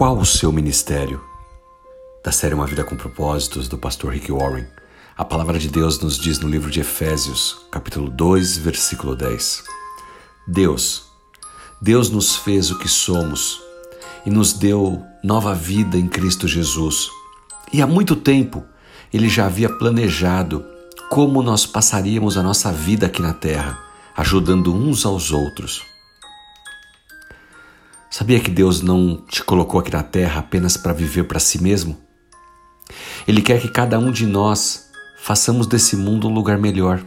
Qual o seu ministério? Da série Uma Vida com Propósitos, do pastor Rick Warren, a palavra de Deus nos diz no livro de Efésios, capítulo 2, versículo 10. Deus, Deus nos fez o que somos e nos deu nova vida em Cristo Jesus. E há muito tempo ele já havia planejado como nós passaríamos a nossa vida aqui na terra, ajudando uns aos outros. Sabia que Deus não te colocou aqui na terra apenas para viver para si mesmo? Ele quer que cada um de nós façamos desse mundo um lugar melhor.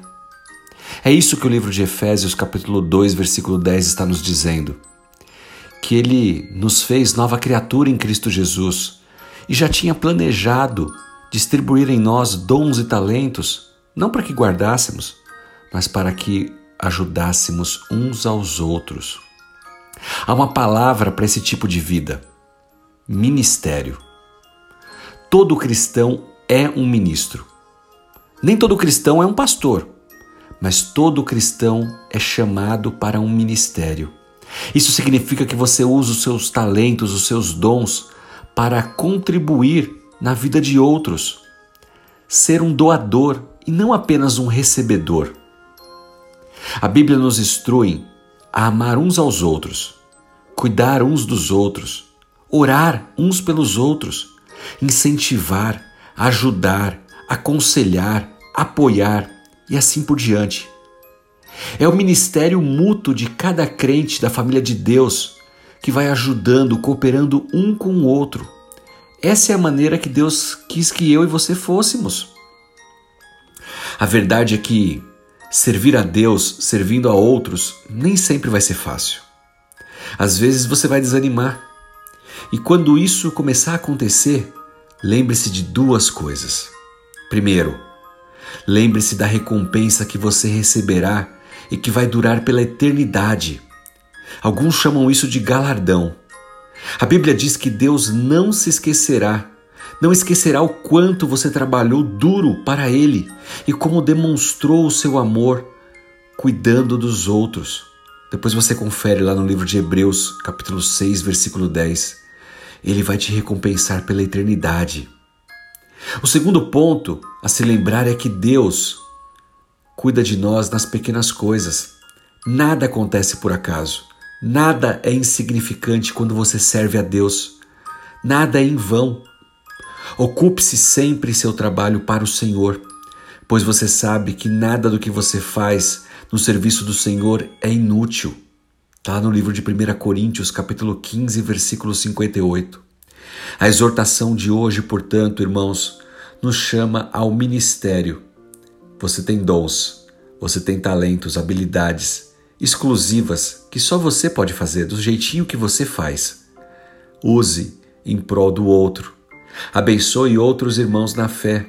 É isso que o livro de Efésios, capítulo 2, versículo 10 está nos dizendo. Que ele nos fez nova criatura em Cristo Jesus e já tinha planejado distribuir em nós dons e talentos, não para que guardássemos, mas para que ajudássemos uns aos outros. Há uma palavra para esse tipo de vida: ministério. Todo cristão é um ministro. Nem todo cristão é um pastor, mas todo cristão é chamado para um ministério. Isso significa que você usa os seus talentos, os seus dons para contribuir na vida de outros. Ser um doador e não apenas um recebedor. A Bíblia nos instrui a amar uns aos outros, cuidar uns dos outros, orar uns pelos outros, incentivar, ajudar, aconselhar, apoiar e assim por diante. É o ministério mútuo de cada crente da família de Deus que vai ajudando, cooperando um com o outro. Essa é a maneira que Deus quis que eu e você fôssemos. A verdade é que servir a Deus servindo a outros nem sempre vai ser fácil. Às vezes você vai desanimar. E quando isso começar a acontecer, lembre-se de duas coisas. Primeiro, lembre-se da recompensa que você receberá e que vai durar pela eternidade. Alguns chamam isso de galardão. A Bíblia diz que Deus não se esquecerá não esquecerá o quanto você trabalhou duro para Ele e como demonstrou o seu amor cuidando dos outros. Depois você confere lá no livro de Hebreus, capítulo 6, versículo 10. Ele vai te recompensar pela eternidade. O segundo ponto a se lembrar é que Deus cuida de nós nas pequenas coisas. Nada acontece por acaso. Nada é insignificante quando você serve a Deus. Nada é em vão. Ocupe-se sempre seu trabalho para o Senhor, pois você sabe que nada do que você faz no serviço do Senhor é inútil. Está no livro de 1 Coríntios, capítulo 15, versículo 58. A exortação de hoje, portanto, irmãos, nos chama ao ministério. Você tem dons, você tem talentos, habilidades exclusivas que só você pode fazer do jeitinho que você faz. Use em prol do outro Abençoe outros irmãos na fé.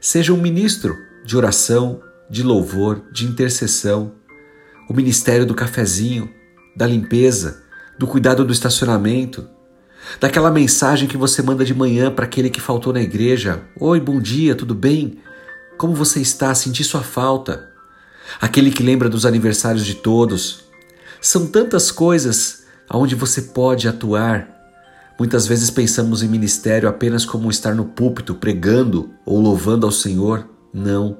Seja um ministro de oração, de louvor, de intercessão. O ministério do cafezinho, da limpeza, do cuidado do estacionamento, daquela mensagem que você manda de manhã para aquele que faltou na igreja: Oi, bom dia, tudo bem? Como você está? Senti sua falta. Aquele que lembra dos aniversários de todos. São tantas coisas aonde você pode atuar Muitas vezes pensamos em ministério apenas como estar no púlpito pregando ou louvando ao Senhor. Não.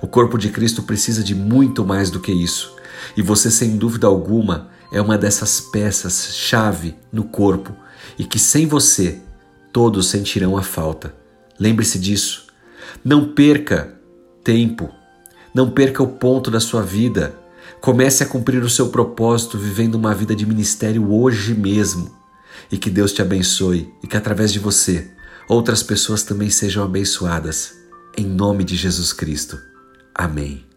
O corpo de Cristo precisa de muito mais do que isso. E você, sem dúvida alguma, é uma dessas peças-chave no corpo e que sem você todos sentirão a falta. Lembre-se disso. Não perca tempo. Não perca o ponto da sua vida. Comece a cumprir o seu propósito vivendo uma vida de ministério hoje mesmo e que Deus te abençoe e que através de você outras pessoas também sejam abençoadas. Em nome de Jesus Cristo. Amém.